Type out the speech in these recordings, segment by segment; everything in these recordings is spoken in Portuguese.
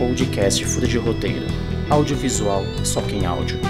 podcast Fura de Roteiro. Audiovisual, só quem áudio.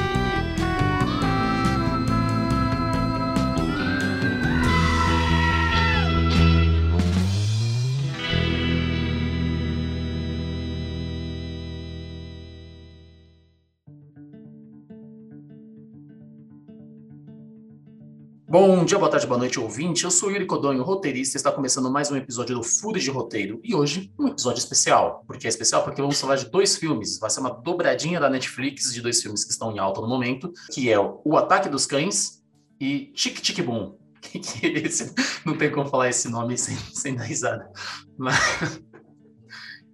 Bom dia, boa tarde, boa noite, ouvinte. Eu sou Yuri Codonho, roteirista, e está começando mais um episódio do Furo de Roteiro. E hoje, um episódio especial. Por que é especial? Porque vamos falar de dois filmes. Vai ser uma dobradinha da Netflix de dois filmes que estão em alta no momento, que é O Ataque dos Cães e Tic Tic Boom. Que esse, não tem como falar esse nome sem, sem dar risada. Mas...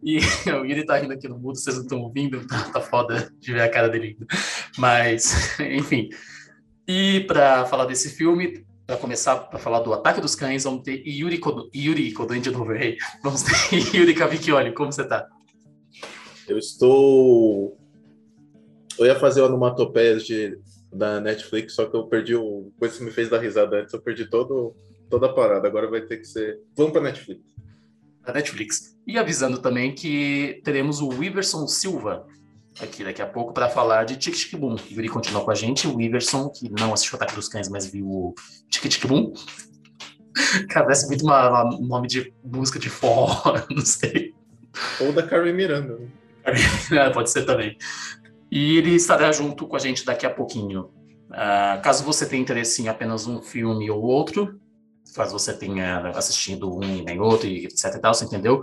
E o Yuri tá rindo aqui no mudo, vocês não estão ouvindo, tá, tá foda de ver a cara dele. Mas, enfim... E para falar desse filme, para começar a falar do Ataque dos Cães, vamos ter Yuri, Kodo, Yuri Kodoin de novo, errei. Vamos ter Yuri Cavicchioli, como você está? Eu estou... Eu ia fazer onomatopeias de da Netflix, só que eu perdi o... Coisa que me fez dar risada antes, eu perdi todo, toda a parada. Agora vai ter que ser... Vamos para Netflix. A Netflix. E avisando também que teremos o Wiverson Silva, aqui daqui a pouco para falar de Tic Tic Boom. O Yuri continua com a gente, o Iverson, que não assistiu o Ataque dos Cães, mas viu o Tic Tic Boom. Cara, parece muito um nome de música de forró, não sei. Ou da Carmen Miranda. Né? É, pode ser também. E ele estará junto com a gente daqui a pouquinho. Uh, caso você tenha interesse em apenas um filme ou outro, caso você tenha assistido um e nem outro, e etc e tal, você entendeu?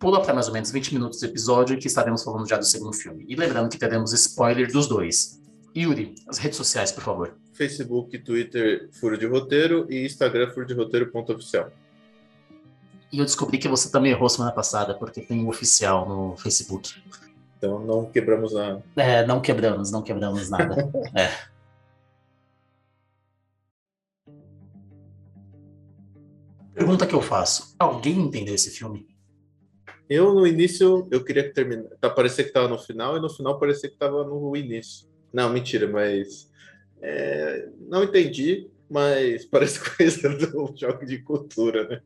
Pula para mais ou menos 20 minutos do episódio que estaremos falando já do segundo filme. E lembrando que teremos spoiler dos dois. Yuri, as redes sociais, por favor. Facebook, Twitter, Furo de Roteiro e Instagram, Furo de Roteiro.oficial. E eu descobri que você também errou semana passada, porque tem o um oficial no Facebook. Então não quebramos nada. É, não quebramos, não quebramos nada. é. Pergunta que eu faço: alguém entendeu esse filme? Eu, no início, eu queria que terminasse. Tá, parecia que estava no final, e no final parecia que estava no início. Não, mentira, mas. É, não entendi, mas parece coisa do choque de cultura, né?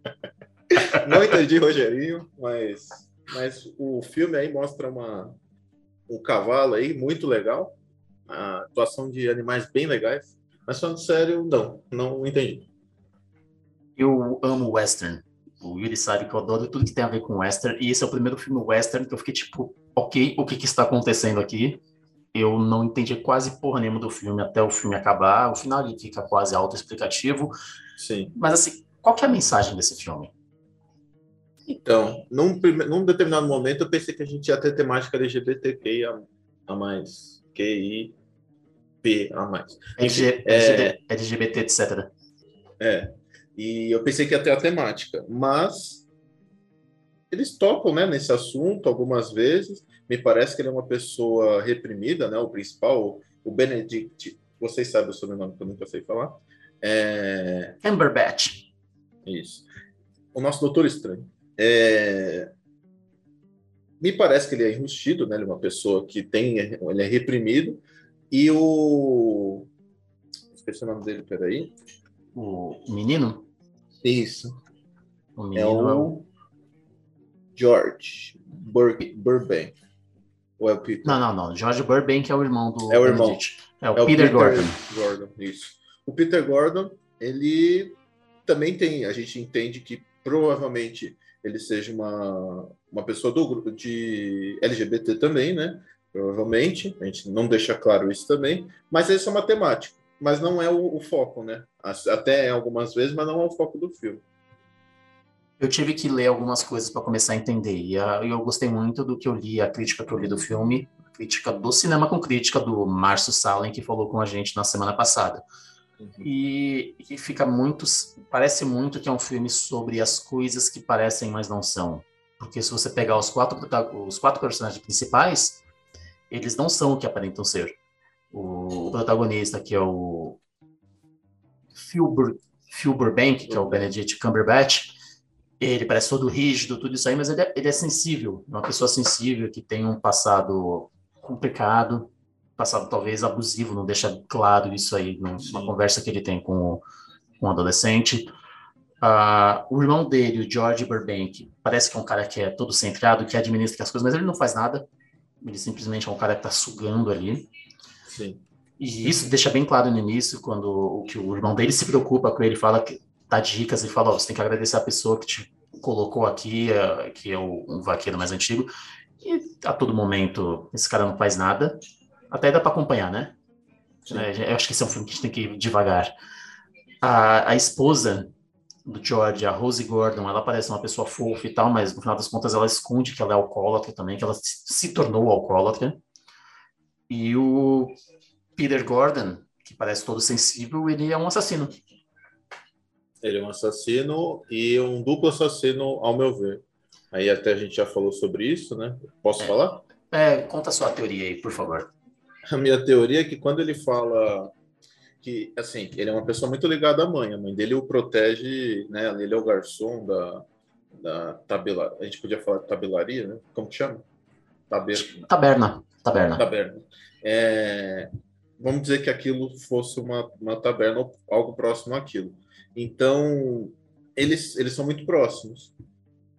não entendi, Rogerinho, mas, mas o filme aí mostra uma, um cavalo aí muito legal, a atuação de animais bem legais, mas falando sério, não, não entendi. Eu amo western. O Yuri sabe que eu adoro tudo que tem a ver com western, e esse é o primeiro filme western que eu fiquei tipo, ok, o que, que está acontecendo aqui? Eu não entendi quase porra nenhuma do filme até o filme acabar. O final ele fica quase autoexplicativo. Sim. Mas assim, qual que é a mensagem desse filme? Então, num, num determinado momento eu pensei que a gente ia ter temática LGBTQIA a mais. QI, P a mais. É, LGBT, etc. É. E eu pensei que ia ter a temática, mas eles tocam né, nesse assunto algumas vezes. Me parece que ele é uma pessoa reprimida, né? O principal, o Benedict, vocês sabem o sobrenome que eu nunca sei falar. É... Cumberbatch. Isso. O nosso Doutor Estranho. É... Me parece que ele é enrustido, né? Ele é uma pessoa que tem, ele é reprimido. E o esqueci o nome dele, peraí. O menino? Isso. O é o George Bur Burbank. Ou é o Peter? Não, não, não. George Burbank é o irmão do. É o irmão. É o, é o Peter, Peter, Gordon. Gordon. Isso. O Peter Gordon, ele também tem. A gente entende que provavelmente ele seja uma, uma pessoa do grupo de LGBT também, né? Provavelmente. A gente não deixa claro isso também. Mas isso é matemático mas não é o, o, foco, né? Até algumas vezes, mas não é o foco do filme. Eu tive que ler algumas coisas para começar a entender, e eu gostei muito do que eu li, a crítica que eu li do filme, a crítica do cinema com crítica do Márcio Salem, que falou com a gente na semana passada. Uhum. E, e fica muito, parece muito que é um filme sobre as coisas que parecem, mas não são. Porque se você pegar os quatro, os quatro personagens principais, eles não são o que aparentam ser o protagonista, que é o Phil, Bur Phil Burbank, que é o Benedict Cumberbatch, ele parece todo rígido, tudo isso aí, mas ele é, ele é sensível, uma pessoa sensível que tem um passado complicado, passado talvez abusivo, não deixa claro isso aí numa conversa que ele tem com, com um adolescente. Uh, o irmão dele, o George Burbank, parece que é um cara que é todo centrado, que administra as coisas, mas ele não faz nada. Ele simplesmente é um cara que tá sugando ali. Sim. E isso deixa bem claro no início, quando o, que o irmão dele se preocupa com ele, fala que dá dicas e fala, oh, você tem que agradecer a pessoa que te colocou aqui, uh, que é o, um vaqueiro mais antigo. E a todo momento esse cara não faz nada. Até dá para acompanhar, né? É, eu acho que esse é um filme que a gente tem que ir devagar. A, a esposa do George, a Rose Gordon, ela parece uma pessoa fofa e tal, mas no final das contas ela esconde que ela é alcoólatra também, que ela se tornou alcoólatra. E o Peter Gordon, que parece todo sensível, ele é um assassino. Ele é um assassino e um duplo assassino, ao meu ver. Aí até a gente já falou sobre isso, né? Posso é. falar? É, conta a sua teoria aí, por favor. A minha teoria é que quando ele fala que, assim, ele é uma pessoa muito ligada à mãe, a mãe dele o protege, né? Ele é o garçom da, da tabela, a gente podia falar de tabelaria, né? Como que chama? Taberna. Taberna. Taberna. Taberna. É, vamos dizer que aquilo fosse uma, uma taberna ou algo próximo àquilo. Então, eles, eles são muito próximos.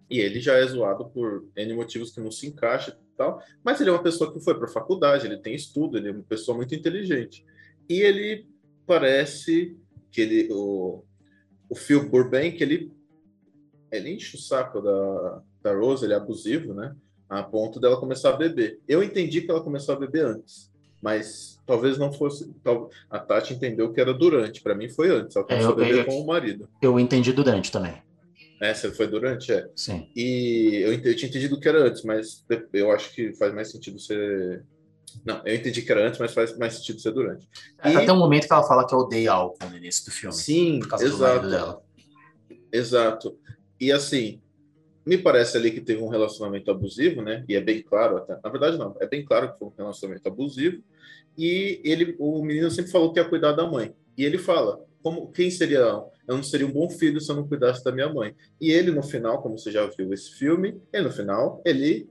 E ele já é zoado por N motivos que não se encaixa e tal, mas ele é uma pessoa que foi para a faculdade, ele tem estudo, ele é uma pessoa muito inteligente. E ele parece que ele, o, o Phil Burbank, ele, ele enche o saco da, da Rose, ele é abusivo, né? A ponto dela começar a beber. Eu entendi que ela começou a beber antes, mas talvez não fosse. Tal, a Tati entendeu que era durante. Para mim foi antes. Ela começou é, eu, a beber eu, com o marido. Eu entendi durante também. É, você foi durante? É. Sim. E eu, eu tinha entendido que era antes, mas eu acho que faz mais sentido ser. Não, eu entendi que era antes, mas faz mais sentido ser durante. É, e... Até um momento que ela fala que odeia álcool no início do filme. Sim, exato. Exato. E assim, me parece ali que teve um relacionamento abusivo, né? E é bem claro até. Na verdade, não. É bem claro que foi um relacionamento abusivo. E ele, o menino sempre falou que ia cuidar da mãe. E ele fala, como quem seria eu não seria um bom filho se eu não cuidasse da minha mãe. E ele no final, como você já viu esse filme, ele no final ele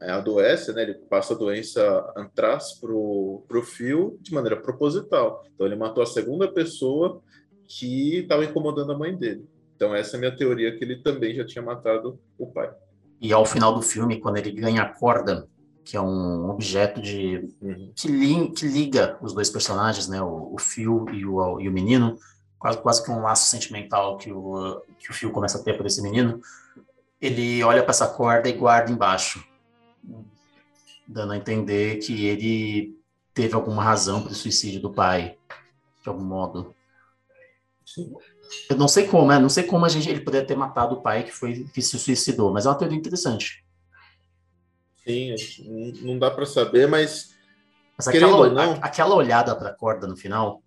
é, adoece, né? Ele passa a doença antraz pro pro fio de maneira proposital. Então ele matou a segunda pessoa que estava incomodando a mãe dele. Então essa é a minha teoria que ele também já tinha matado o pai. E ao final do filme, quando ele ganha a corda, que é um objeto de uhum. que, li, que, liga os dois personagens, né, o, o Phil e o, e o menino, quase, quase que um laço sentimental que o, que o Phil começa a ter por esse menino, ele olha para essa corda e guarda embaixo, dando a entender que ele teve alguma razão para o suicídio do pai, de algum modo. Sim. Eu não sei como, né? não sei como a gente, ele poderia ter matado o pai que foi que se suicidou, mas é uma teoria interessante. Sim, não dá para saber, mas. Mas aquela, não, aquela olhada para a corda no final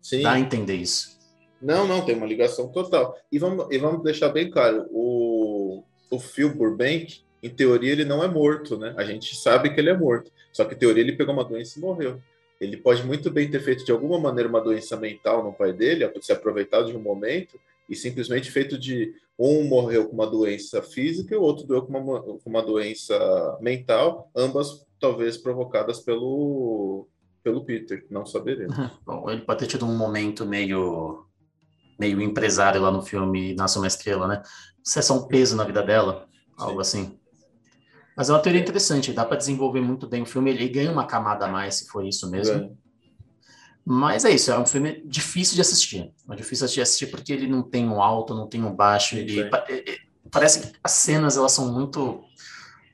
sim. dá a entender isso. Não, não, tem uma ligação total. E vamos, e vamos deixar bem claro: o, o Phil Burbank, em teoria, ele não é morto, né? A gente sabe que ele é morto. Só que, em teoria, ele pegou uma doença e morreu. Ele pode muito bem ter feito de alguma maneira uma doença mental no pai dele, se aproveitado de um momento e simplesmente feito de um morreu com uma doença física e o outro doeu com uma, com uma doença mental, ambas talvez provocadas pelo, pelo Peter, não saberemos. Bom, ele pode ter tido um momento meio meio empresário lá no filme Nasce uma Estrela, né? Isso é só um peso na vida dela, algo Sim. assim. Mas é uma teoria interessante, dá para desenvolver muito bem o filme, ele ganha uma camada a mais, se for isso mesmo. É. Mas é isso, é um filme difícil de assistir. É difícil de assistir porque ele não tem um alto, não tem um baixo. Ele, é, é, parece que as cenas elas são muito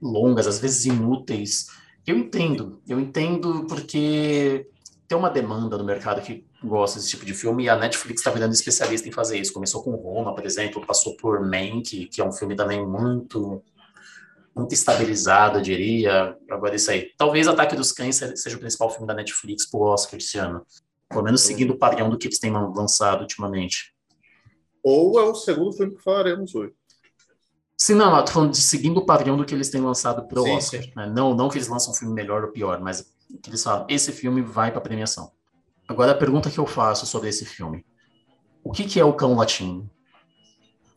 longas, às vezes inúteis. Eu entendo, eu entendo porque tem uma demanda no mercado que gosta desse tipo de filme e a Netflix está virando especialista em fazer isso. Começou com Roma, por exemplo, passou por Mank, que é um filme também muito muito estabilizado, eu diria. Agora isso aí. Talvez Ataque dos Cães seja o principal filme da Netflix pro Oscar esse ano. Pelo menos seguindo o padrão do que eles têm lançado ultimamente. Ou é o segundo filme que falaremos hoje. Sim, não, eu tô falando de seguindo o padrão do que eles têm lançado pro sim, Oscar. Sim. Né? Não, não que eles lançam um filme melhor ou pior, mas que eles falam, esse filme vai para premiação. Agora a pergunta que eu faço sobre esse filme. O que, que é o cão latino?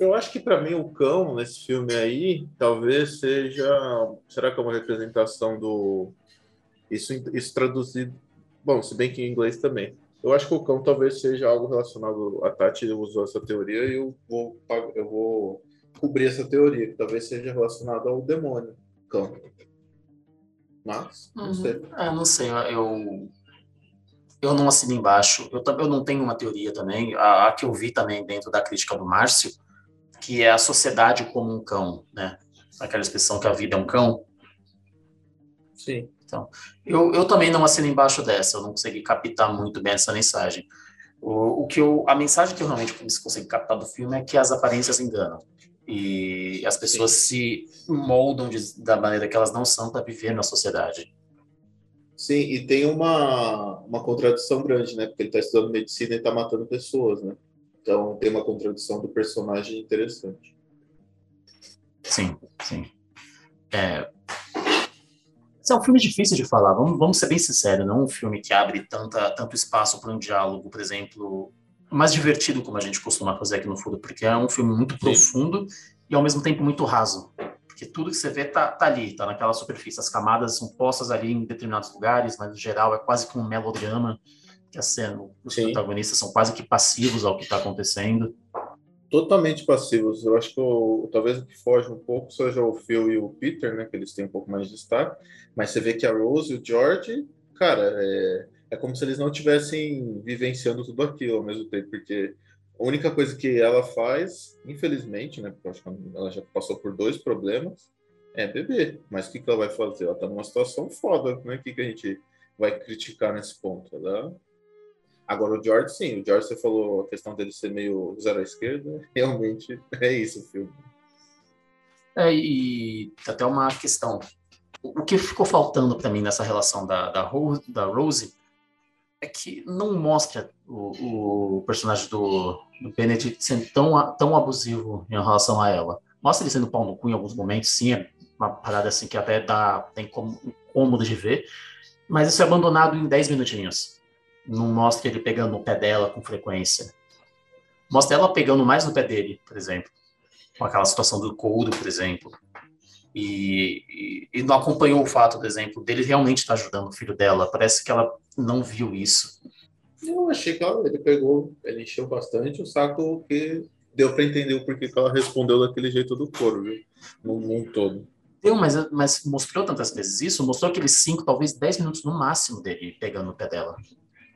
Eu acho que para mim o cão nesse filme aí talvez seja, será que é uma representação do isso isso traduzido, bom, se bem que em inglês também. Eu acho que o cão talvez seja algo relacionado a Tati usou essa teoria e eu vou eu vou cobrir essa teoria, que talvez seja relacionado ao demônio, cão. Mas, não Uhum. sei. É, não sei, eu, eu não assino embaixo. Eu, eu não tenho uma teoria também, a, a que eu vi também dentro da crítica do Márcio, que é a sociedade como um cão, né? Aquela expressão que a vida é um cão. Sim. Eu, eu também não assino embaixo dessa, eu não consegui captar muito bem essa mensagem. O, o que eu, a mensagem que eu realmente consegui captar do filme é que as aparências enganam. E as pessoas se moldam de- da maneira que elas não são para viver na sociedade. Sim, e tem uma, uma contradição grande, né? Porque ele está estudando medicina e está matando pessoas, né? Então tem uma contradição do personagem interessante. Sim, sim. É, esse é um filme difícil de falar, vamos, vamos ser bem sinceros, não é um filme que abre tanta, tanto espaço para um diálogo, por exemplo, mais divertido como a gente costuma fazer aqui no Furo, porque é um filme muito profundo e ao mesmo tempo muito raso. Porque tudo que você vê tá, tá ali, tá naquela superfície. As camadas são postas ali em determinados lugares, mas no geral é quase que um melodrama, que a cena, os Sim. protagonistas são quase que passivos ao que está acontecendo. Totalmente passivos. Eu acho que talvez o que foge um pouco seja o Phil e o Peter, né? Que eles têm um pouco mais de destaque. Mas você vê que a Rose e o George, cara, é, é como se eles não estivessem vivenciando tudo aquilo ao mesmo tempo, porque a única coisa que ela faz, infelizmente, né? Porque eu acho que ela já passou por dois problemas, é beber. Mas o que, que ela vai fazer? Ela tá numa situação foda, né? O que, que a gente vai criticar nesse ponto? Ela... Agora, o George, sim. O George, você falou a questão dele ser meio zero à esquerda. Realmente é isso o filme. É, e até uma questão. O que ficou faltando para mim nessa relação da, da, Ro- da Rose é que não mostra o, o personagem do, do Benedict sendo tão, tão abusivo em relação a ela. Mostra ele sendo pau no cu em alguns momentos, sim, é uma parada assim que até dá, tem como, cômodo de ver, mas isso é abandonado em 10 minutinhos. Não mostra ele pegando no pé dela com frequência. Mostra ela pegando mais no pé dele, por exemplo com aquela situação do couro, por exemplo. E, e, e não acompanhou o fato, por exemplo, dele realmente estar ajudando o filho dela. Parece que ela não viu isso. Eu achei que ela- ele pegou, ele encheu bastante o saco que deu para entender o porquê que ela respondeu daquele jeito do coro, viu? Num, num todo. Deu, mas, mas mostrou tantas vezes isso, mostrou aqueles 5, talvez 10 minutos no máximo dele pegando no pé dela.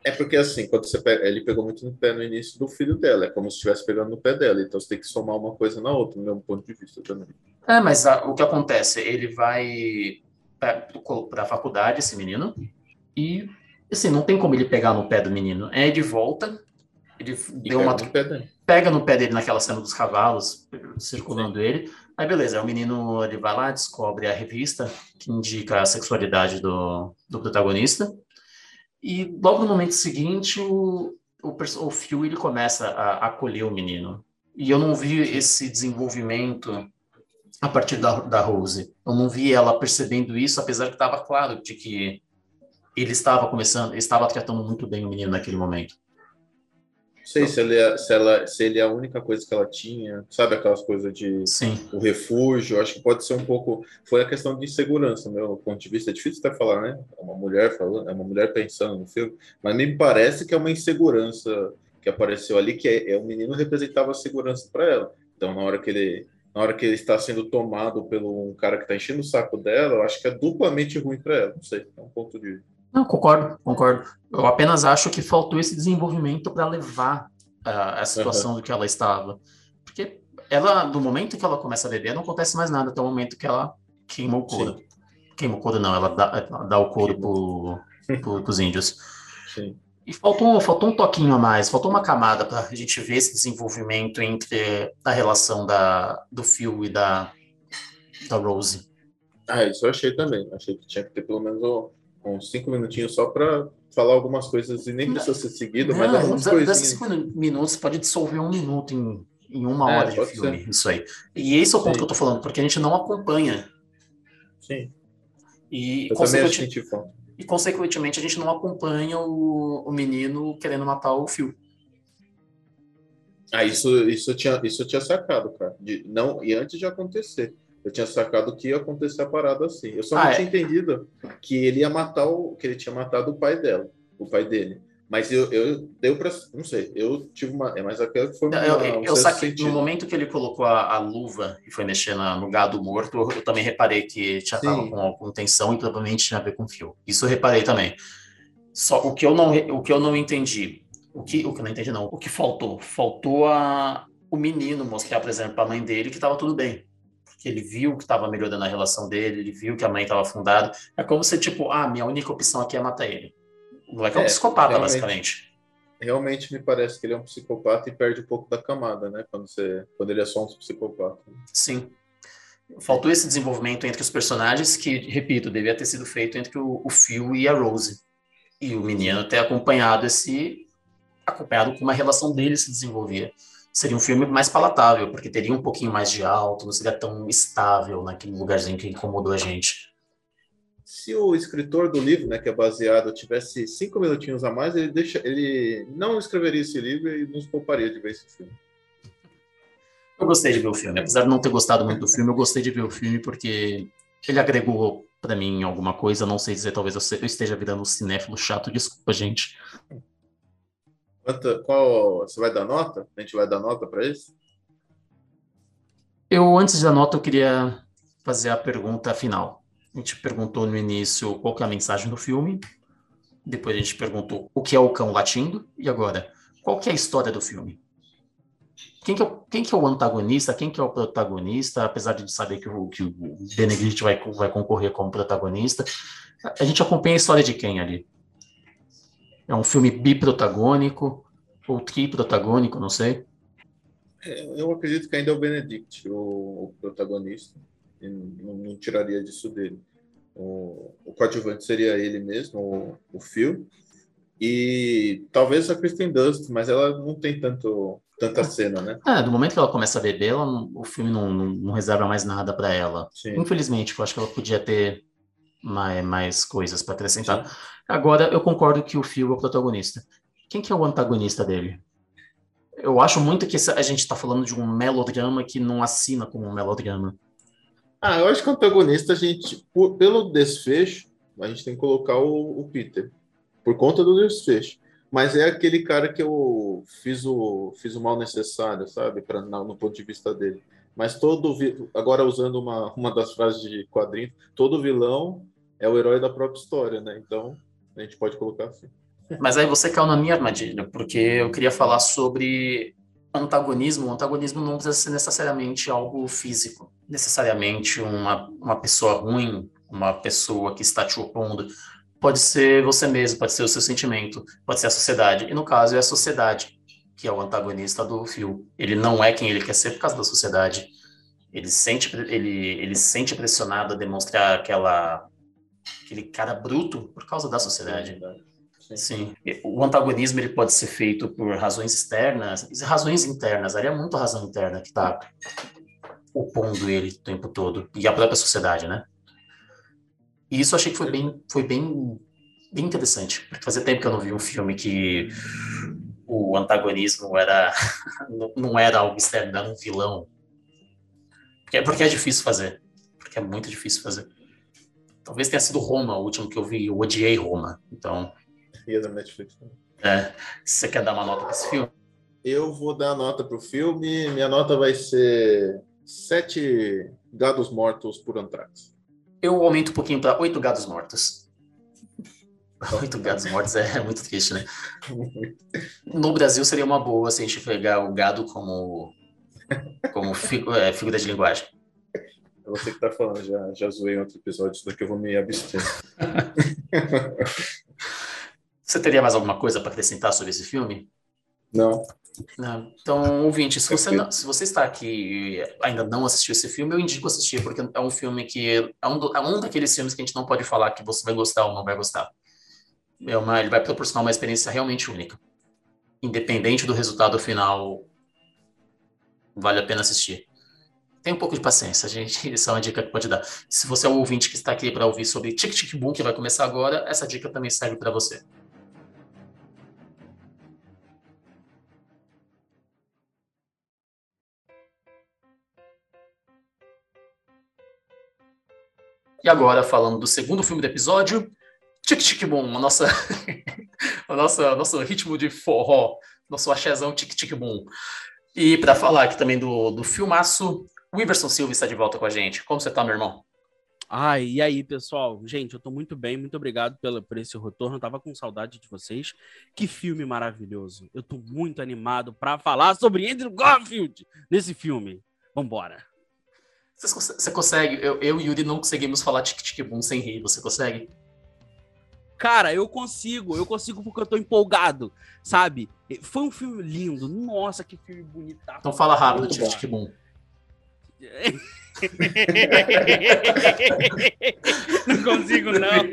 É porque assim, quando você pega, ele pegou muito no pé no início do filho dela, é como se estivesse pegando no pé dela, então você tem que somar uma coisa na outra, no meu ponto de vista também. É, mas a- o que acontece? Ele vai para a faculdade, esse menino, e assim, não tem como ele pegar no pé do menino. É de volta, ele E deu pega uma no pé dela. pega no pé dele naquela cena dos cavalos, circulando ele. Aí beleza, o menino ele vai lá, descobre a revista que indica a sexualidade do, do protagonista. E logo no momento seguinte, o, o, o Phil ele começa a acolher o menino. E eu não vi esse desenvolvimento a partir da, da Rose. Eu não vi ela percebendo isso, apesar que estava claro de que ele estava começando, estava tratando muito bem o menino naquele momento. Não sei se ele, é, se, ela, se ele é a única coisa que ela tinha, sabe aquelas coisas de Sim. o refúgio, acho que pode ser um pouco. Foi a questão de insegurança, meu ponto de vista. É difícil até falar, né? É uma mulher falando, é uma mulher pensando no filme, mas me parece que é uma insegurança que apareceu ali, que é, é o menino representava a segurança para ela. Então, na hora que ele. Na hora que ele está sendo tomado pelo um cara que está enchendo o saco dela, eu acho que é duplamente ruim para ela. Não sei, é um ponto de. Não, concordo, concordo. Eu apenas acho que faltou esse desenvolvimento para levar a a situação do que ela estava. Porque ela, do momento que ela começa a beber, não acontece mais nada até o momento que ela queima o couro. Queima o couro não, ela dá, dá o couro pro, pro, pros índios. Sim. E faltou, faltou um toquinho a mais, faltou uma camada para a gente ver esse desenvolvimento entre a relação da, do Phil e da, da Rose. Ah, isso eu achei também. Achei que tinha que ter pelo menos um- uns cinco minutinhos só para falar algumas coisas e nem precisa ser seguido, mas Não, algumas dá- desses cinco minutos pode dissolver um minuto em, em uma É, hora de filme, ser. isso aí. E esse é o ponto Sim. que eu tô falando, porque a gente não acompanha. Sim, E, eu falta. e, consequentemente, a gente não acompanha o, o menino querendo matar o Phil. Ah, isso, isso, tinha, isso tinha sacado, cara. De, não, e antes de acontecer. Eu tinha sacado que ia acontecer a parada assim. Eu só Ah, não é. tinha entendido que ele ia matar o. que ele tinha matado o pai dela, o pai dele. Mas eu, eu deu para. Não sei, eu tive uma. É mais aquela que foi uma. Eu, eu, eu saquei, no momento que ele colocou a, a, luva e foi mexer na, no gado morto, eu, eu também reparei que tinha tava com alguma tensão e provavelmente tinha a ver com fio. Isso eu reparei também. Só o que eu não, o que eu não entendi, o que, o que eu não entendi não, o que faltou? Faltou a, o menino mostrar, por exemplo, para a mãe dele que estava tudo bem. Porque ele viu que estava melhorando a relação dele, ele viu que a mãe estava afundada. É como se, tipo, ah, minha única opção aqui é matar ele o moleque é, um psicopata, realmente, basicamente. Realmente me parece que ele é um psicopata e perde um pouco da camada, né? Quando, você, quando ele é só um psicopata. Sim. Faltou esse desenvolvimento entre os personagens que, repito, devia ter sido feito entre o, o Phil e a Rose. E o menino ter acompanhado esse. acompanhado como a relação dele se desenvolvia. Seria um filme mais palatável, porque teria um pouquinho mais de alto, não seria tão estável naquele lugarzinho que incomodou a gente se o escritor do livro, né, que é baseado, tivesse cinco minutinhos a mais, ele, deixa, ele não escreveria esse livro e nos pouparia de ver esse filme. Eu gostei de ver o filme. Apesar de não ter gostado muito do filme, eu gostei de ver o filme porque ele agregou para mim alguma coisa. Não sei dizer, talvez eu esteja virando um cinéfilo chato. Desculpa, gente. Quanto, qual, você vai dar nota? A gente vai dar nota para isso? Eu, antes da nota, eu queria fazer a pergunta final. A gente perguntou no início qual é a mensagem do filme. Depois a gente perguntou o que é o cão latindo. E agora, qual que é a história do filme? Quem que, é, quem que é o antagonista? Quem que é o protagonista? Apesar de saber que o, que o Benedict vai, vai concorrer como protagonista. A gente acompanha a história de quem ali? É um filme biprotagônico ou triprotagônico, não sei. É, eu acredito que ainda é o Benedict, o, o protagonista não, não tiraria disso dele. O, o coadjuvante seria ele mesmo, o, o Phil, e talvez a Kristen Dunst, mas ela não tem tanto tanta cena, né? É, do momento que ela começa a beber, ela, o filme não, não, não reserva mais nada para ela. Sim. Infelizmente, eu acho que ela podia ter mais, mais coisas para acrescentar. Sim. Agora, eu concordo que o Phil é o protagonista. Quem que é o antagonista dele? Eu acho muito que a gente está falando de um melodrama que não assina como um melodrama. Ah, eu acho que o antagonista, a gente, por, pelo desfecho, a gente tem que colocar o, o, Peter. Por conta do desfecho. Mas é aquele cara que eu fiz o, fiz o mal necessário, sabe? Pra, no ponto de vista dele. Mas todo. Agora, usando uma, uma das frases de quadrinho, todo vilão é o herói da própria história, né? Então, a gente pode colocar assim. Mas aí você caiu na minha armadilha, porque eu queria falar sobre antagonismo, o antagonismo não precisa ser necessariamente algo físico, necessariamente uma, uma pessoa ruim, uma pessoa que está te opondo. Pode ser você mesmo, pode ser o seu sentimento, pode ser a sociedade. E no caso é a sociedade que é o antagonista do fio. Ele não é quem ele quer ser por causa da sociedade. Ele sente, ele, ele sente pressionado a demonstrar aquela, aquele cara bruto por causa da sociedade. Sim. O antagonismo ele pode ser feito por razões externas, razões internas. Ali é muito razão interna que está opondo ele o tempo todo e a própria sociedade, né? E isso eu achei que foi bem, foi bem, bem interessante. Porque fazia tempo que eu não vi um filme que o antagonismo era não era algo externo, era um vilão. Porque, porque é difícil fazer. Porque é muito difícil fazer. Talvez tenha sido Roma, o último que eu vi. Eu odiei Roma. Então, e da Netflix. É. Você quer dar uma nota para esse filme? Eu vou dar nota para o filme. Minha nota vai ser sete gados mortos por Antrax. Eu aumento um pouquinho para oito gados mortos. Oito gados mortos é muito triste, né? No Brasil seria uma boa se a gente pegar o gado como, como é, figura de linguagem. É você que tá falando, já, já zoei em outro episódio, isso daqui eu vou me abster. Você teria mais alguma coisa para acrescentar sobre esse filme? Não. não. Então, ouvinte, se você, não, se você está aqui e ainda não assistiu esse filme, eu indico assistir, porque é um filme que é um, do, é um daqueles filmes que a gente não pode falar que você vai gostar ou não vai gostar. É uma, ele vai proporcionar uma experiência realmente única. Independente do resultado final, vale a pena assistir. Tem um pouco de paciência, gente. Essa é uma dica que pode dar. Se você é o ouvinte que está aqui para ouvir sobre Tic Tic Boom, que vai começar agora, essa dica também serve para você. E agora, falando do segundo filme do episódio, Tic Tic Boom, a nossa, o nosso, nosso ritmo de forró, nosso axézão tic-tic-boom. E para falar aqui também do, do filmaço, o Iverson Silva está de volta com a gente. Como você tá, meu irmão? Ai, e aí, pessoal? Gente, eu tô muito bem, muito obrigado pela, por esse retorno. Eu tava com saudade de vocês. Que filme maravilhoso. Eu tô muito animado para falar sobre Andrew Garfield nesse filme. Vambora. Você, você consegue? Eu, eu e Yuri não conseguimos falar tic-tic-boom sem rir. Você consegue? Cara, eu consigo, eu consigo porque eu tô empolgado, sabe? Foi um filme lindo. Nossa, que filme bonito. Então fala rápido, tic-tic-boom. não consigo, não.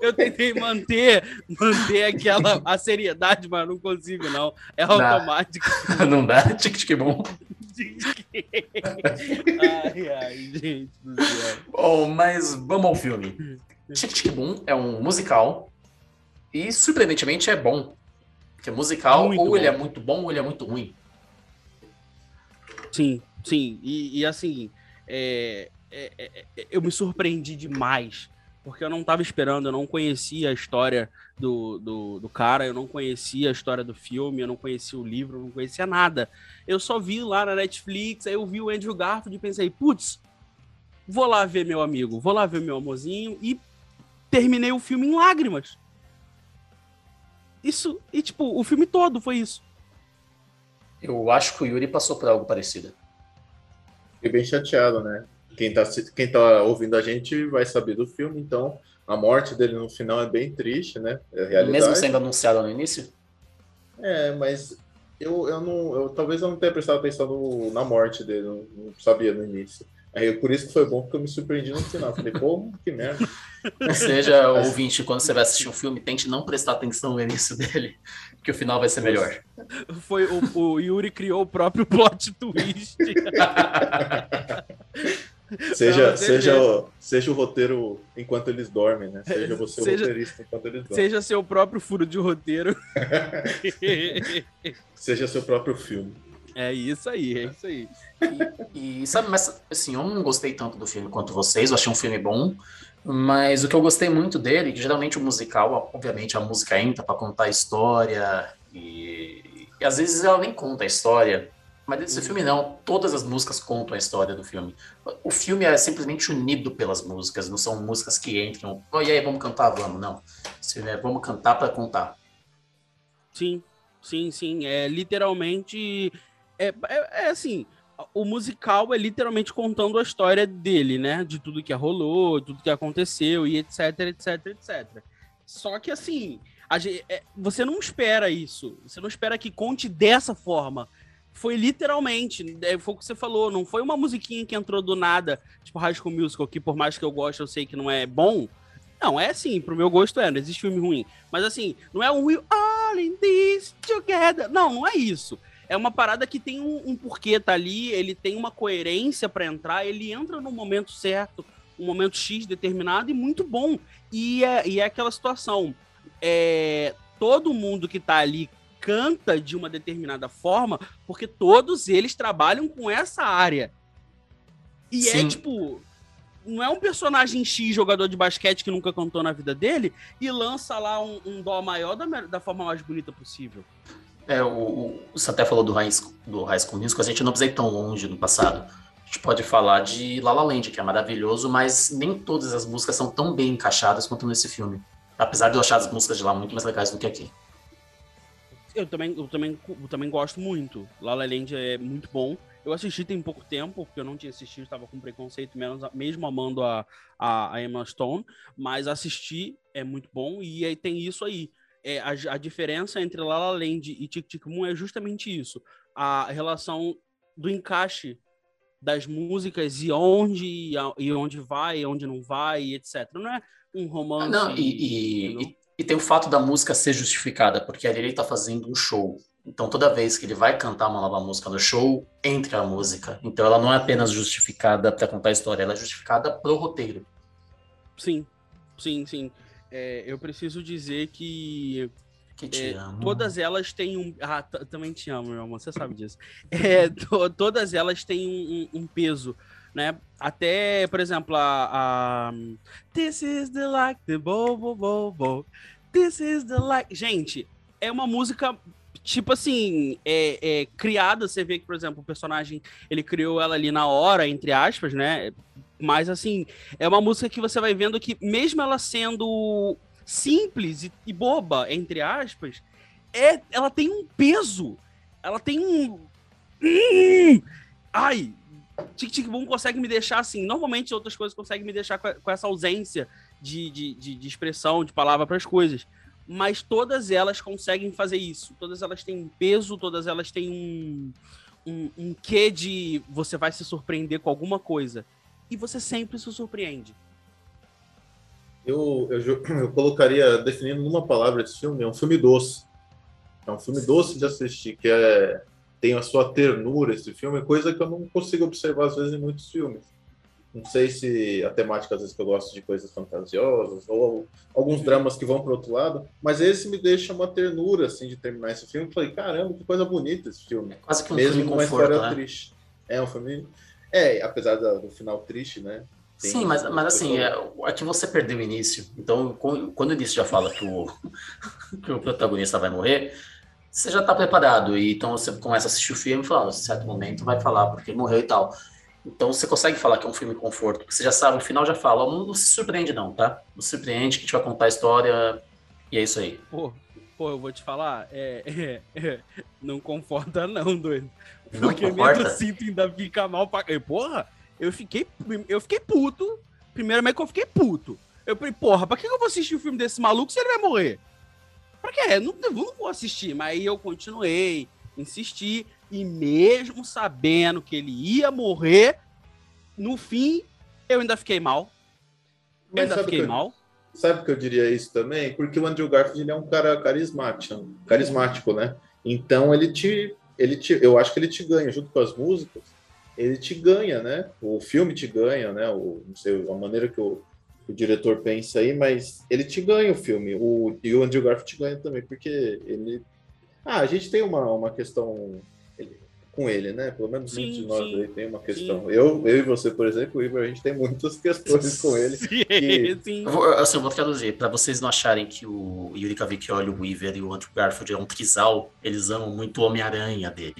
Eu tentei manter, manter aquela a seriedade, mas não consigo, não. É automático. Não dá, tic-tic bom. ai, ai, gente do céu. Bom, mas vamos ao filme. Tic Tic Boom é um musical e surpreendentemente é bom. Porque musical muito ou bom. ele é muito bom ou ele é muito ruim. Sim, sim. E, e assim, é, é, é, é, eu me surpreendi demais. Porque eu não estava esperando, eu não conhecia a história do, do, do, cara, eu não conhecia a história do filme, eu não conhecia o livro, eu não conhecia nada. Eu só vi lá na Netflix, aí eu vi o Andrew Garfield e pensei, putz, vou lá ver meu amigo, vou lá ver meu amorzinho e terminei o filme em lágrimas. Isso, e tipo, o filme todo foi isso. Eu acho que o Yuri passou por algo parecido. Fiquei bem chateado, né? Quem tá, quem tá ouvindo a gente vai saber do filme, então a morte dele no final é bem triste, né? É Mesmo sendo anunciado no início? É, mas eu, eu não. Eu, talvez eu não tenha prestado atenção no, na morte dele, não, não sabia no início. Aí, por isso que foi bom, porque eu me surpreendi no final. Falei, pô, que merda. Ou seja, ouvinte, quando você vai assistir um filme, tente não prestar atenção no início dele, que o final vai ser melhor. Foi o, o Yuri criou o próprio plot twist. Seja, não, seja, o, seja o roteiro enquanto eles dormem, né? Seja você seja, o roteirista enquanto eles dormem. Seja seu próprio furo de roteiro. seja seu próprio filme. É isso aí, é isso aí. E, e, sabe, mas assim, eu não gostei tanto do filme quanto vocês, eu achei um filme bom, mas o que eu gostei muito dele, que geralmente o musical, obviamente a música entra para contar a história, e, e, às vezes ela nem conta a história, mas esse filme não, todas as músicas contam a história do filme. O filme é simplesmente unido pelas músicas, não são músicas que entram, oh, e aí, vamos cantar, vamos, não. É vamos cantar para contar. Sim, sim, sim, é literalmente é, é, é, assim, o musical é literalmente contando a história dele, né? De tudo que rolou, tudo que aconteceu e etc, etc, etc. Só que assim, gente, é, você não espera isso. Você não espera que conte dessa forma. Foi literalmente, é, foi o que você falou, não foi uma musiquinha que entrou do nada, tipo High School Musical, que por mais que eu goste, eu sei que não é bom. Não, é assim, pro meu gosto é, não existe filme ruim. Mas assim, não é um We All in This Together. Não, não é isso é uma parada que tem um, um porquê tá ali, ele tem uma coerência para entrar, ele entra no momento certo, um momento X determinado e muito bom. E é, e é aquela situação. É, todo mundo que tá ali canta de uma determinada forma, porque todos eles trabalham com essa área. E é, Sim. é tipo. Não é um personagem X, jogador de basquete que nunca cantou na vida dele, e lança lá um, um dó maior da, da forma mais bonita possível. É, o, o, você até falou do High, do High School Musical, a gente não precisa ir tão longe no passado. A gente pode falar de La La Land, que é maravilhoso, mas nem todas as músicas são tão bem encaixadas quanto nesse filme. Apesar de eu achar as músicas de lá muito mais legais do que aqui. Eu também, eu também, eu também gosto muito. La La Land é muito bom. Eu assisti tem pouco tempo, porque eu não tinha assistido, estava com preconceito, mesmo amando a, a, a Emma Stone, mas assisti, é muito bom, e aí tem isso aí é, a, a, diferença entre La La Land e Tic Tic Boom é justamente isso. A relação do encaixe das músicas e onde e onde vai, e onde não vai, etc. Não é um romance. Não, e, e, e, tem o fato da música ser justificada, porque ali ele está fazendo um show. Então, toda vez que ele vai cantar uma nova música no show, entra a música. Então, ela não é apenas justificada para contar a história, ela é justificada pro roteiro. Sim, sim, sim é, eu preciso dizer que. Que te é, amo. Todas elas têm um. Ah, também te amo, meu amor, você sabe disso. É, to todas elas têm um, um, um, peso, né? Até, por exemplo, a. a This is the like the bo bo bo bo. This is the light. Gente, é uma música tipo assim, é, é, criada, você vê que, por exemplo, o personagem, ele criou ela ali na hora, entre aspas, né? Mas, assim, é uma música que você vai vendo que, mesmo ela sendo simples e, e boba, entre aspas, é, ela tem um peso. Ela tem um... Hum! Ai, Tic Tic Boom consegue me deixar assim. Normalmente outras coisas conseguem me deixar com, com essa ausência de, de, de, de expressão, de palavra para as coisas mas todas elas conseguem fazer isso. Todas elas têm um peso, todas elas têm um, um, um quê de você vai se surpreender com alguma coisa. E você sempre se surpreende. Eu, eu, eu colocaria, definindo numa palavra esse filme, é um filme doce. É um filme doce de assistir, que é, tem a sua ternura esse filme, coisa que eu não consigo observar às vezes em muitos filmes. Não sei se a temática, às vezes, que eu gosto de coisas fantasiosas, ou alguns dramas que vão para outro lado, mas esse me deixa uma ternura, assim, de terminar esse filme. Falei, caramba, que coisa bonita esse filme. É quase que um Mesmo filme com uma conforto, história né? triste. É um filme. É, apesar do final triste, né? Tem Sim, mas, mas assim, pessoas- é, aqui você perdeu o início. Então, quando o início já fala que o, que o protagonista vai morrer, você já está preparado. E então você começa a assistir o filme e fala, "Ah, em certo momento vai falar porque ele morreu e tal. Então você consegue falar que é um filme conforto, porque você já sabe, no final já fala, "Ó, não, não se surpreende não, tá? Não se surpreende que a gente vai contar a história e é isso aí. Pô, pô, eu vou te falar, é, é, é, não conforta não, doido. Porque mesmo assim tu ainda fica mal pra... E, Porra, eu fiquei, eu fiquei puto. Primeiramente que eu fiquei puto. Eu falei, porra, pra que eu vou assistir o filme desse maluco se ele vai morrer? Pra quê? Não, eu não vou assistir. Mas aí eu continuei, insisti. E mesmo sabendo que ele ia morrer, no fim, eu ainda fiquei mal. Eu Mas ainda fiquei que- mal. Sabe que eu diria isso também? Porque o Andrew Garfield ele é um cara carismático, carismático, né? Então ele te, ele te, eu acho que ele te ganha junto com as músicas. Ele te ganha, né? O filme te ganha, né? O, não sei a maneira que o, o diretor pensa aí, mas ele te ganha o filme. O, e o Andrew Garfield te ganha também, porque ele. Ah, a gente tem uma, uma questão com ele, né? Pelo menos Sim, muitos de nós sim. aí tem uma questão. Eu, eu e você, por exemplo, o Igor, a gente tem muitas questões com ele. Sim, que- sim. Eu vou, assim, eu vou traduzir, para vocês não acharem que o Yuri Cavicchioli, o Weaver e o Andrew Garfield é um trisal, eles amam muito o Homem-Aranha dele.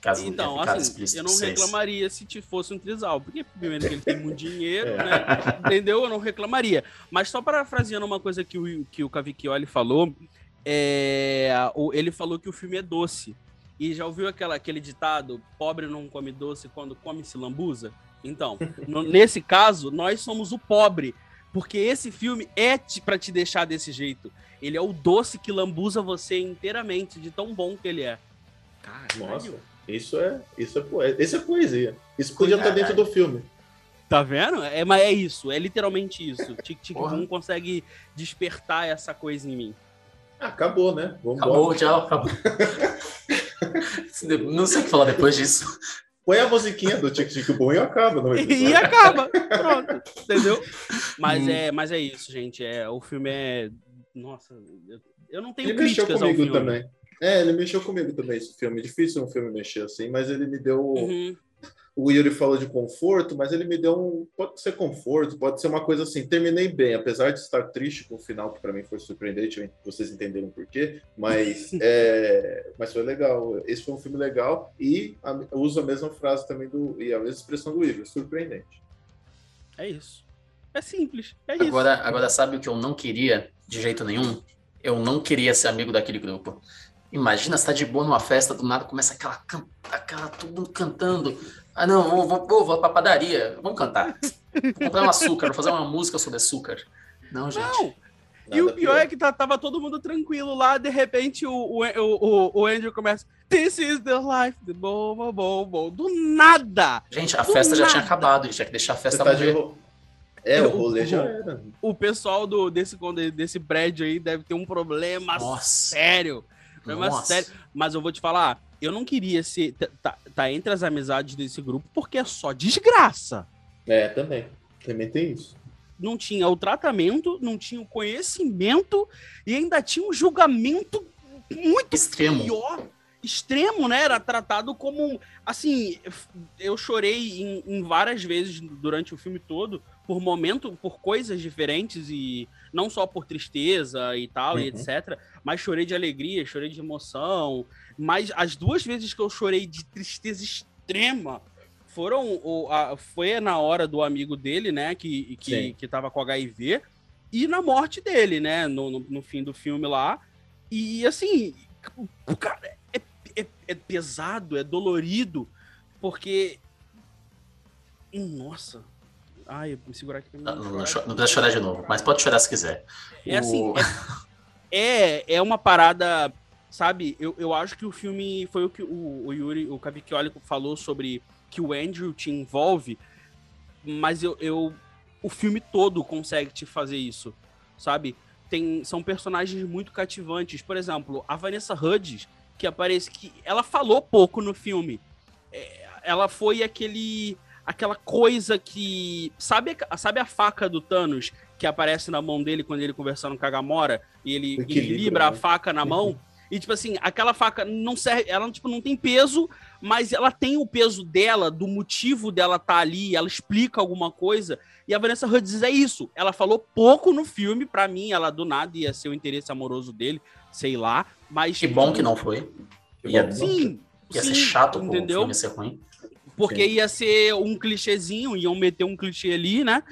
Caso não Então, assim, eu não reclamaria se te fosse um trisal, porque primeiro que ele tem muito dinheiro, É. né? Entendeu? Eu não reclamaria. Mas só parafraseando uma coisa que o, que o Cavicchioli falou, é, o- ele falou que o filme é doce. E já ouviu aquela, aquele ditado, pobre não come doce quando come se lambuza? Então, no- nesse caso, nós somos o pobre, porque esse filme é para te deixar desse jeito. Ele é o doce que lambuza você inteiramente, de tão bom que ele é. Caralho. Nossa, isso é, isso é poesia. Isso é poesia. Isso podia estar dentro do filme. Tá vendo? É, mas é isso, é literalmente isso. Tic Tic. Boom consegue despertar essa coisa em mim. Ah, acabou, né? Vamos Acabou, tchau, acabou. não sei o que falar depois disso. Põe a musiquinha do Tic Tic Boom e acaba. No E episódio. acaba. Pronto. Entendeu? Mas, Hum. é, mas é isso, gente. É, o filme é. Nossa, eu, eu não tenho Ele mexeu críticas ao comigo filme. também. É, ele mexeu comigo também, esse filme. Difícil um filme mexer assim, mas ele me deu. Uhum. O Yuri falou de conforto, mas ele me deu um. Pode ser conforto, pode ser uma coisa assim. Terminei bem, apesar de estar triste com o final, que para mim foi surpreendente, vocês entenderam por quê, mas, é, mas foi legal. Esse foi um filme legal e a, uso a mesma frase também do. e a mesma expressão do Igor, surpreendente. É isso. É simples. É isso. Agora, agora, sabe o que eu não queria de jeito nenhum? Eu não queria ser amigo daquele grupo. Imagina, você tá de boa numa festa, do nada começa aquela, aquela todo mundo cantando. Ah, não, vou, vou, vou, vou pra padaria, vamos cantar. Vou comprar um açúcar, vou fazer uma música sobre açúcar. Não, gente. Não. E o pior é que tá- tava todo mundo tranquilo lá, de repente o, o, o, o Andrew começa. This is the life, the bom, bom, bom, bom. Do nada! Gente, a Do festa já nada. tinha acabado, a gente tinha que deixar a festa tá de morrer. ro- É, o rolê já o- era. O pessoal do, desse, desse prédio aí deve ter um problema Nossa. sério. Problema Nossa. sério. Mas eu vou te falar, eu não queria ser. Tá, tá- tá entre as amizades desse grupo porque é só desgraça. É, também. Também tem isso. Não tinha o tratamento, não tinha o conhecimento e ainda tinha um julgamento muito Extremo. pior. extremo, né? Era tratado como. Assim, eu chorei em, em, várias vezes durante o filme todo, por momento, por coisas diferentes, e não só por tristeza e tal, uhum. e etc. Mas chorei de alegria, chorei de emoção. Mas as duas vezes que eu chorei de tristeza extrema foram. O, a, foi na hora do amigo dele, né? Que, que, que tava com HIV, e na morte dele, né? No, no, no fim do filme lá. E assim, o cara é é, é pesado, é dolorido, porque. Nossa. Ai, eu me segurar aqui. Não, não, não, precisa chorar de novo, mas pode chorar se quiser. É assim, é, é, é, uma parada, sabe? Eu, eu acho que o filme foi o que o, o Yuri, o Cavicchioli falou sobre que o Andrew te envolve, mas eu, eu o filme todo consegue te fazer isso, sabe? Tem, são personagens muito cativantes. Por exemplo, a Vanessa Hudgens, que aparece que ela falou pouco no filme. É, ela foi aquele aquela coisa que sabe sabe a faca do Thanos que aparece na mão dele quando ele conversando com a Gamora e ele equilibra né? a faca na mão e tipo assim aquela faca não serve ela tipo não tem peso mas ela tem o peso dela do motivo dela estar tá ali ela explica alguma coisa e a Vanessa Hudgens é isso ela falou pouco no filme para mim ela do nada ia ser o interesse amoroso dele sei lá mas. Que bom que não foi. Ia, sim. Ia sim, ser chato entendeu? o filme ser ruim. Porque sim. ia ser um clichêzinho, iam meter um clichê ali, né?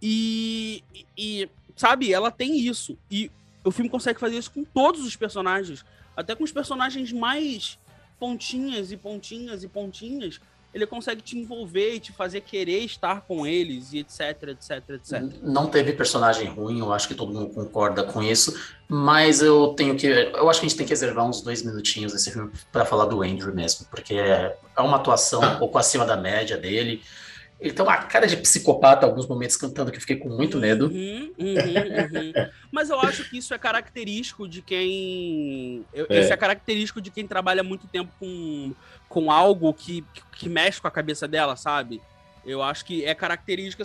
E, e, sabe, ela tem isso. E o filme consegue fazer isso com todos os personagens. Até com os personagens mais pontinhas e pontinhas e pontinhas ele consegue te envolver e te fazer querer estar com eles e etc, etc, etc. Não teve personagem ruim, eu acho que todo mundo concorda com isso, mas eu tenho que, eu acho que a gente tem que reservar uns dois minutinhos desse filme para falar do Andrew mesmo, porque é, é uma atuação um pouco acima da média dele. Ele tem uma cara de psicopata alguns momentos cantando que eu fiquei com muito medo. Uhum, uhum, uhum. Mas eu acho que isso é característico de quem. É. Isso é característico de quem trabalha muito tempo com, com algo que, que mexe com a cabeça dela, sabe? Eu acho que é característica.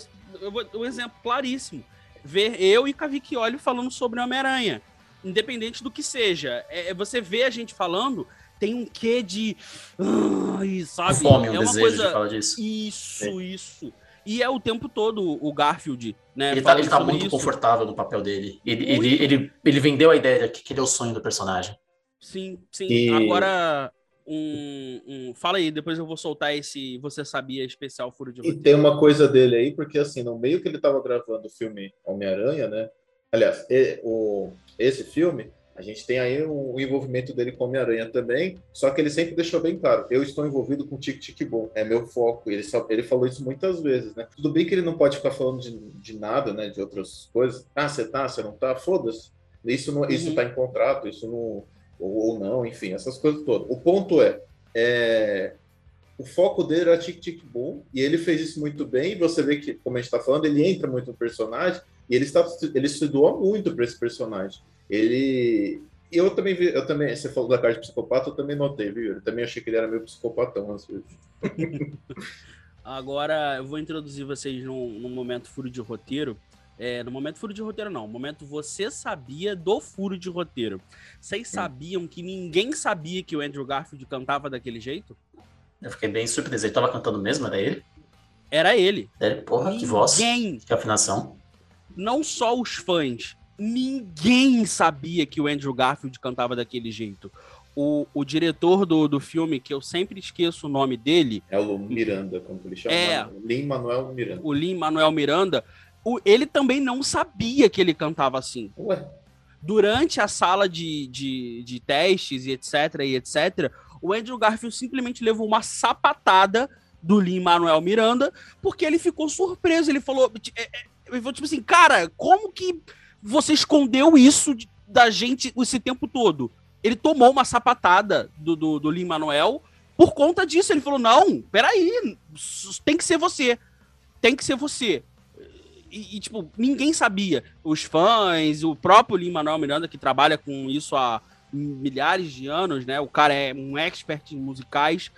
Um exemplo claríssimo. Ver eu e Cavicchioli falando sobre Homem-Aranha. Independente do que seja. É, é, você vê a gente falando, tem um quê de. Ai, sabe? Fome, um é uma coisa. De falar disso. Isso, é. isso. E é o tempo todo o Garfield, né? Ele tá, ele tá muito isso. confortável no papel dele. Ele, ele, ele, ele, vendeu a ideia de que ele é o sonho do personagem. Sim, sim. E... Agora, um, um, Fala aí, depois eu vou soltar esse Você Sabia especial Furo de Roteiro. E tem uma coisa dele aí, porque assim, no meio que ele tava gravando o filme Homem-Aranha, né? Aliás, o, esse filme, a gente tem aí o, envolvimento dele com Homem-Aranha também, só que ele sempre deixou bem claro: eu estou envolvido com Tic Tic Boom, é meu foco. Ele, ele falou isso muitas vezes, né? Tudo bem que ele não pode ficar falando de, de nada, né? De outras coisas. Ah, você tá, você não tá? Foda-se. Isso, não, uhum. isso tá em contrato, isso não ou, ou não, enfim, essas coisas todas. O ponto é, é o foco dele era Tic Tic Boom, e ele fez isso muito bem, e você vê que, como a gente está falando, ele entra muito no personagem, e ele, está, ele se doa muito para esse personagem. Ele. Eu também vi, eu também, você falou da carta de psicopata, eu também notei, viu? Eu também achei que ele era meio psicopatão às vezes. Agora eu vou introduzir vocês num, num momento furo de roteiro é, no momento furo de roteiro, não. No momento você sabia do furo de roteiro. Vocês sabiam que ninguém sabia que o Andrew Garfield cantava daquele jeito? Eu fiquei bem surpreso. Ele tava cantando mesmo? Era ele? Era ele. Era, porra, ninguém, que voz. Que afinação. Não só os fãs. Ninguém sabia que o Andrew Garfield cantava daquele jeito. O, o diretor do, do filme, que eu sempre esqueço o nome dele. É o Miranda, como ele chama. É. Lin Manuel Miranda. O Lin Manuel Miranda o, ele também não sabia que ele cantava assim. Ué. Durante a sala de, de, de testes e etc, e etc, o Andrew Garfield simplesmente levou uma sapatada do Lin Manuel Miranda, porque ele ficou surpreso. Ele falou, é, é, ele falou tipo assim, cara, como que você escondeu isso da gente esse tempo todo? Ele tomou uma sapatada do, do, do Lin Manuel por conta disso. Ele falou: não, peraí, tem que ser você. Tem que ser você e, e, tipo, ninguém sabia. Os fãs, o próprio Lin Manuel Miranda, que trabalha com isso há milhares de anos, né? O cara é um expert em musicais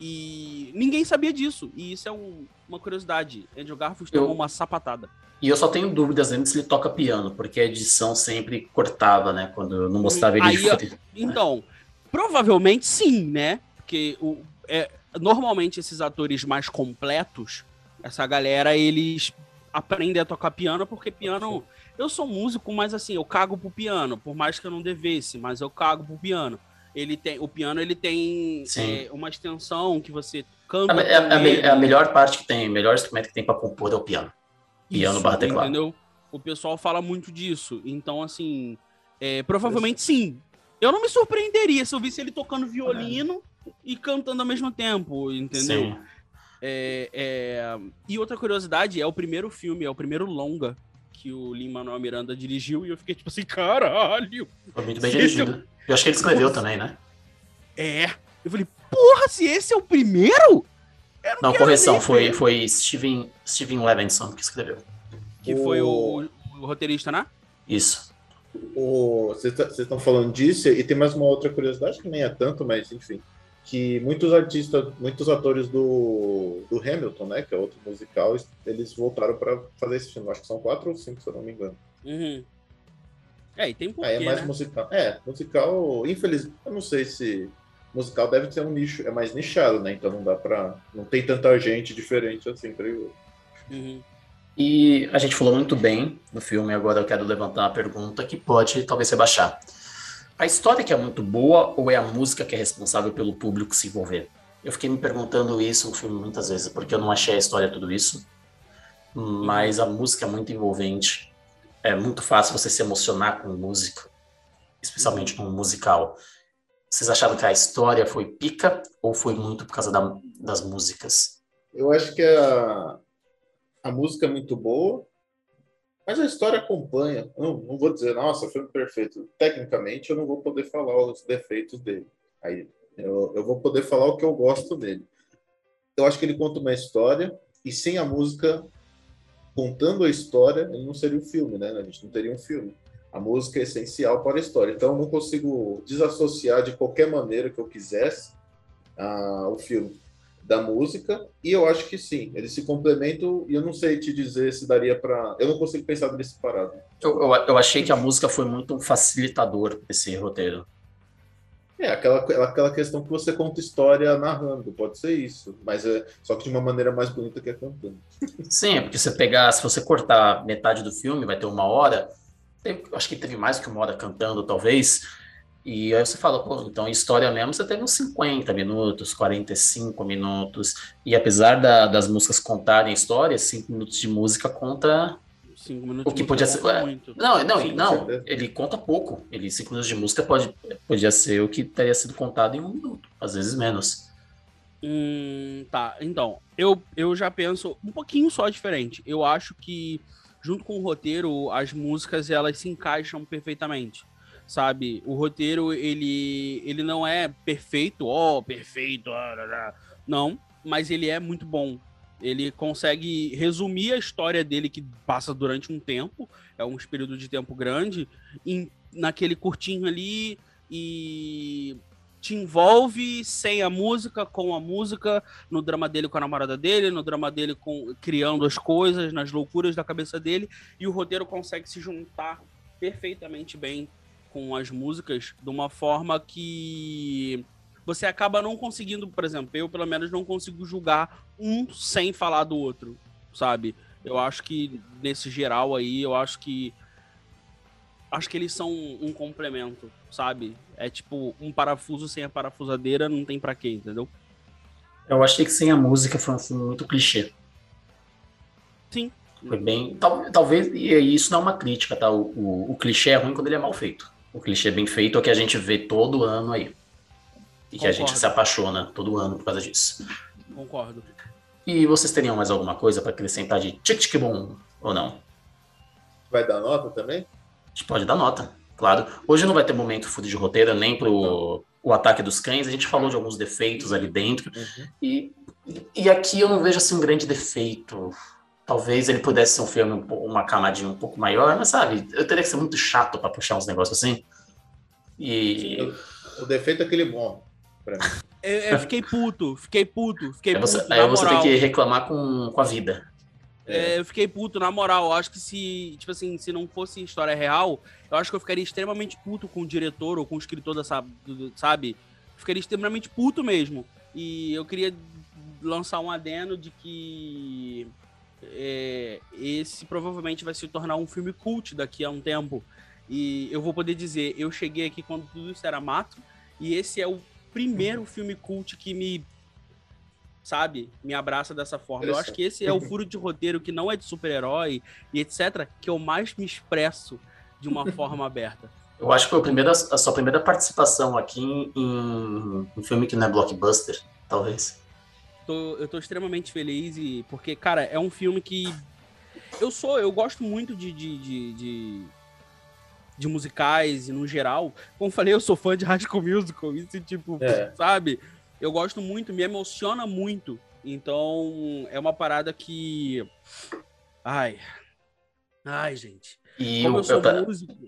e ninguém sabia disso. E isso é um, uma curiosidade. Andrew Garfield tomou uma sapatada. E eu só tenho dúvidas ainda se ele toca piano, porque a edição sempre cortava, né? Quando não mostrava ele Aí, de Então, provavelmente sim, né? Porque o, é, normalmente esses atores mais completos, essa galera, eles aprendem a tocar piano porque piano. Eu sou músico, mas assim, eu cago pro piano, por mais que eu não devesse, mas eu cago pro piano. Ele tem, o piano ele tem é, uma extensão que você canta. É, é, é, a melhor parte que tem, o melhor instrumento que tem para compor é o piano. Piano Isso, barra teclado. Entendeu? O pessoal fala muito disso. Então, assim, é, provavelmente sim. Eu não me surpreenderia se eu visse ele tocando violino e cantando ao mesmo tempo, entendeu? Sim. É, é... E outra curiosidade, é o primeiro filme, é o primeiro longa que o Lin-Manuel Miranda dirigiu e eu fiquei tipo assim, caralho! Foi muito bem dirigido. Eu acho que ele escreveu também, né? É. Eu falei, porra, se esse é o primeiro? Não, não correção, foi, foi Steven, Steven Levinson que escreveu. Que o... foi o, o, roteirista, né? Isso. Vocês estão tá, falando disso, e tem mais uma outra curiosidade que nem é tanto, mas enfim que muitos artistas, muitos atores do, do Hamilton, né, que é outro musical, eles voltaram para fazer esse filme. Acho que são quatro ou cinco, se eu não me engano. Uhum. É, e tem porquê, É, é mais né? musical. É, musical, infelizmente, eu não sei se musical deve ser um nicho, é mais nichado, né? Então não dá para, não tem tanta gente diferente assim, creio. Uhum. E a gente falou muito bem no filme, agora eu quero levantar uma pergunta que pode talvez rebaixar. A história que é muito boa ou é a música que é responsável pelo público se envolver? Eu fiquei me perguntando isso no filme muitas vezes, porque eu não achei a história tudo isso. Mas a música é muito envolvente. É muito fácil você se emocionar com música, especialmente num musical. Vocês acharam que a história foi pica ou foi muito por causa da, das músicas? Eu acho que a, a música é muito boa mas a história acompanha. Não, não vou dizer, nossa, filme perfeito. Tecnicamente, eu não vou poder falar os defeitos dele. Aí eu, eu vou poder falar o que eu gosto dele. Eu acho que ele conta uma história e sem a música contando a história, ele não seria um filme, né? A gente não teria um filme. A música é essencial para a história. Então, eu não consigo desassociar de qualquer maneira que eu quisesse ah, o filme da música, e eu acho que sim, eles se complementam, e eu não sei te dizer se daria para. Eu não consigo pensar deles separados. Eu, eu, eu, achei que a música foi muito um facilitador desse roteiro. É, aquela, aquela questão que você conta história narrando, pode ser isso, mas é só que de uma maneira mais bonita que é cantando. Sim, é porque você pegar, se você cortar metade do filme, vai ter uma hora, tem, acho que teve mais que uma hora cantando, talvez, e aí você fala, pô, então história mesmo você teve uns 50 minutos, 45 minutos. E apesar da, das músicas contarem história, 5 minutos de música conta cinco minutos o que podia ser. É, muito. Não, não, Sim, não, ele conta pouco. Ele, 5 minutos de música pode, podia ser o que teria sido contado em um minuto, às vezes menos. Hum, tá, então, eu, eu já penso um pouquinho só diferente. Eu acho que, junto com o roteiro, as músicas elas se encaixam perfeitamente sabe? O roteiro, ele, ele não é perfeito, ó, oh, perfeito, não, mas ele é muito bom. Ele consegue resumir a história dele que passa durante um tempo, é um período de tempo grande, em, naquele curtinho ali e te envolve sem a música, com a música, no drama dele com a namorada dele, no drama dele com criando as coisas, nas loucuras da cabeça dele, e o roteiro consegue se juntar perfeitamente bem com as músicas de uma forma que você acaba não conseguindo, por exemplo, eu pelo menos não consigo julgar um sem falar do outro, sabe? Eu acho que nesse geral aí, eu acho que acho que eles são um complemento, sabe? É tipo um parafuso sem a parafusadeira não tem para quê, entendeu? Eu achei que sem a música foi um filme muito clichê. Sim. Foi bem. Tal, talvez, e isso não é uma crítica, tá? O, o, o clichê é ruim quando ele é mal feito o clichê bem feito é o que a gente vê todo ano aí. E que Concordo. a gente se apaixona todo ano por causa disso. Concordo. E vocês teriam mais alguma coisa para acrescentar de tic tic bom ou não? Vai dar nota também? A gente pode dar nota, claro. Hoje não vai ter momento fundo de roteiro nem pro o ataque dos cães. A gente falou de alguns defeitos ali dentro. Uhum. E, e aqui eu não vejo assim um grande defeito. Talvez ele pudesse ser um filme uma camadinha um pouco maior, mas sabe, eu teria que ser muito chato para puxar uns negócios assim. E. O, o defeito é aquele bom. Pra mim. Eu, eu, fiquei puto, fiquei puto, fiquei aí você, puto. Aí você tem que reclamar com, com a vida. É. eu fiquei puto, na moral. Eu acho que se, tipo assim, se não fosse história real, eu acho que eu ficaria extremamente puto com o diretor ou com o escritor dessa, sabe? Ficaria extremamente puto mesmo. E eu queria lançar um adeno de que é, esse provavelmente vai se tornar um filme cult daqui a um tempo. E eu vou poder dizer, eu cheguei aqui quando tudo isso era mato, e esse é o primeiro filme cult que me sabe, me abraça dessa forma. Eu acho que esse é o furo de roteiro que não é de super-herói e etc, que eu mais me expresso de uma forma aberta. Eu acho que foi a, a sua primeira participação aqui em, em um filme que não é blockbuster, talvez. Tô, eu tô extremamente feliz e porque, cara, é um filme que eu sou, eu gosto muito de, de, de, de, de musicais e no geral. Como falei, eu sou fã de High School Musical, isso tipo, é. sabe? Eu gosto muito, me emociona muito. Então, é uma parada que. Ai. Ai, gente. E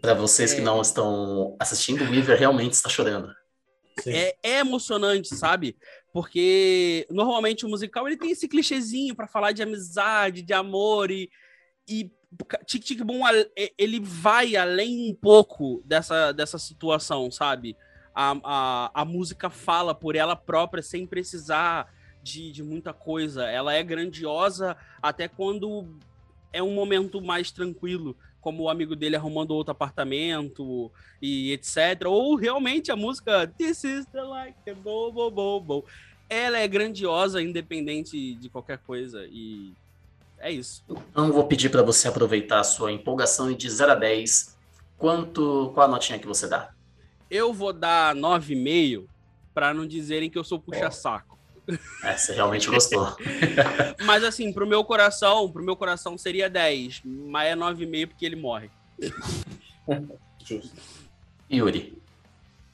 para vocês é... que não estão assistindo, o Weaver realmente está chorando. É, é, emocionante, sabe? Porque normalmente o musical ele tem esse clichêzinho para falar de amizade, de amor e, e Tic Tic Boom ele vai além um pouco dessa, dessa situação, sabe? A, a, a música fala por ela própria sem precisar de, de muita coisa. Ela é grandiosa até quando é um momento mais tranquilo, como o amigo dele arrumando outro apartamento e etc. Ou realmente a música This is the like a bo, bo, bo, bo. Ela é grandiosa, independente de qualquer coisa. E é isso. Então vou pedir para você aproveitar a sua empolgação e de 0 a 10, quanto, qual a notinha que você dá? Eu vou dar 9,5 para não dizerem que eu sou puxa-saco. É, você realmente gostou. mas assim, pro meu coração, pro meu coração seria 10, mas é 9,5 porque ele morre. Justo. Yuri.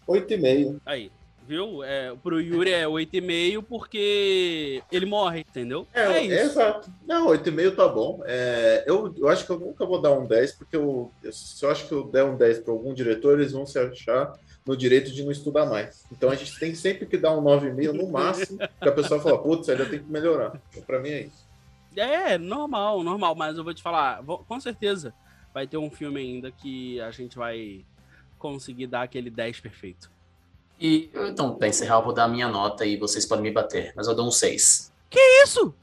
8,5. Aí viu? É, pro Yuri é 8,5 porque ele morre, entendeu? É, é isso. exato. Não, 8,5 tá bom. É, eu, eu acho que eu nunca vou dar um 10, porque eu, eu, se eu acho que eu der um 10 para algum diretor, eles vão se achar no direito de não estudar mais. Então a gente tem sempre que dar um 9,5 no máximo, que a pessoa fala, putz, ainda tem que melhorar. Então, para mim é isso. É, normal, normal, mas eu vou te falar, vou, com certeza vai ter um filme ainda que a gente vai conseguir dar aquele 10 perfeito. E então, para encerrar, eu vou dar a minha nota e vocês podem me bater, mas eu dou um 6. Que isso?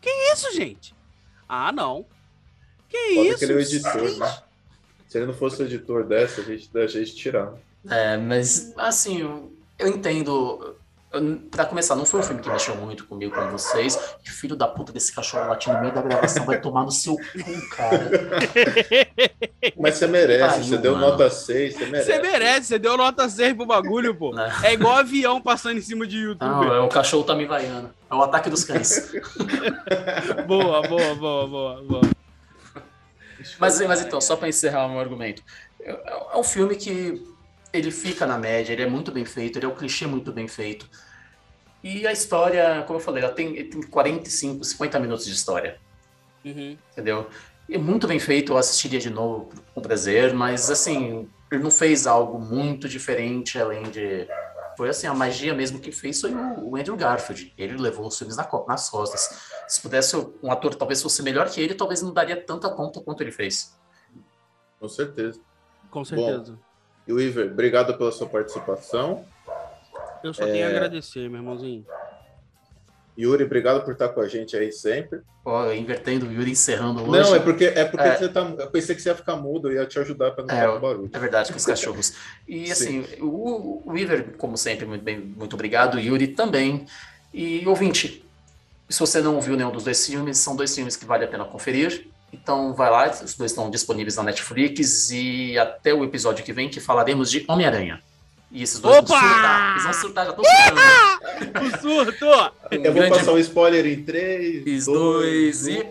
Que isso, gente? Ah, não. Que Pode isso? Aquele editor, né? Se ele não fosse o editor dessa, a gente deixa a gente tirar. É, mas assim, eu, entendo. Pra começar, não foi um filme que mexeu muito comigo, com vocês. Que filho da puta desse cachorro latindo no meio da gravação vai tomar no seu cu, cara. Mas você merece, você deu mano. nota 6, você merece. Você merece, você deu nota 6 pro bagulho, pô. É, é igual avião passando em cima de YouTube. Não, é o cachorro tá me vaiando. É o ataque dos cães. boa, boa, boa, boa, boa. Mas, mas então, só pra encerrar o meu argumento. É, é um filme que ele fica na média, ele é muito bem feito, ele é um clichê muito bem feito. E a história, como eu falei, ela tem, tem 45, 50 minutos de história. Uhum. Entendeu? É muito bem feito, eu assistiria de novo com prazer, mas assim, ele não fez algo muito diferente além de. Foi assim, a magia mesmo que fez foi o, Andrew Garfield. Ele levou os filmes nas costas. Se pudesse um ator talvez fosse melhor que ele, talvez não daria tanta conta quanto ele fez. Com certeza. Com certeza. Bom, e o Iver, obrigado pela sua participação. Eu só é... tenho a agradecer, meu irmãozinho. Yuri, obrigado por estar com a gente aí sempre. Ó, invertendo o Yuri encerrando hoje. Não, é porque, é porque é... Você tá, eu pensei que você ia ficar mudo, eu ia te ajudar para não é, ficar barulho. É verdade, com os cachorros. E assim, o, o Iver, como sempre, muito, bem, muito obrigado. O Yuri também. E ouvinte, se você não viu nenhum dos dois filmes, são dois filmes que vale a pena conferir. Então vai lá, os dois estão disponíveis na Netflix e até o episódio que vem que falaremos de Homem-Aranha. E esses dois Opa! vão surtar, eles vão surtar, já estão surtando. o surto! Eu vou passar o um spoiler em 3, 2, 2 e...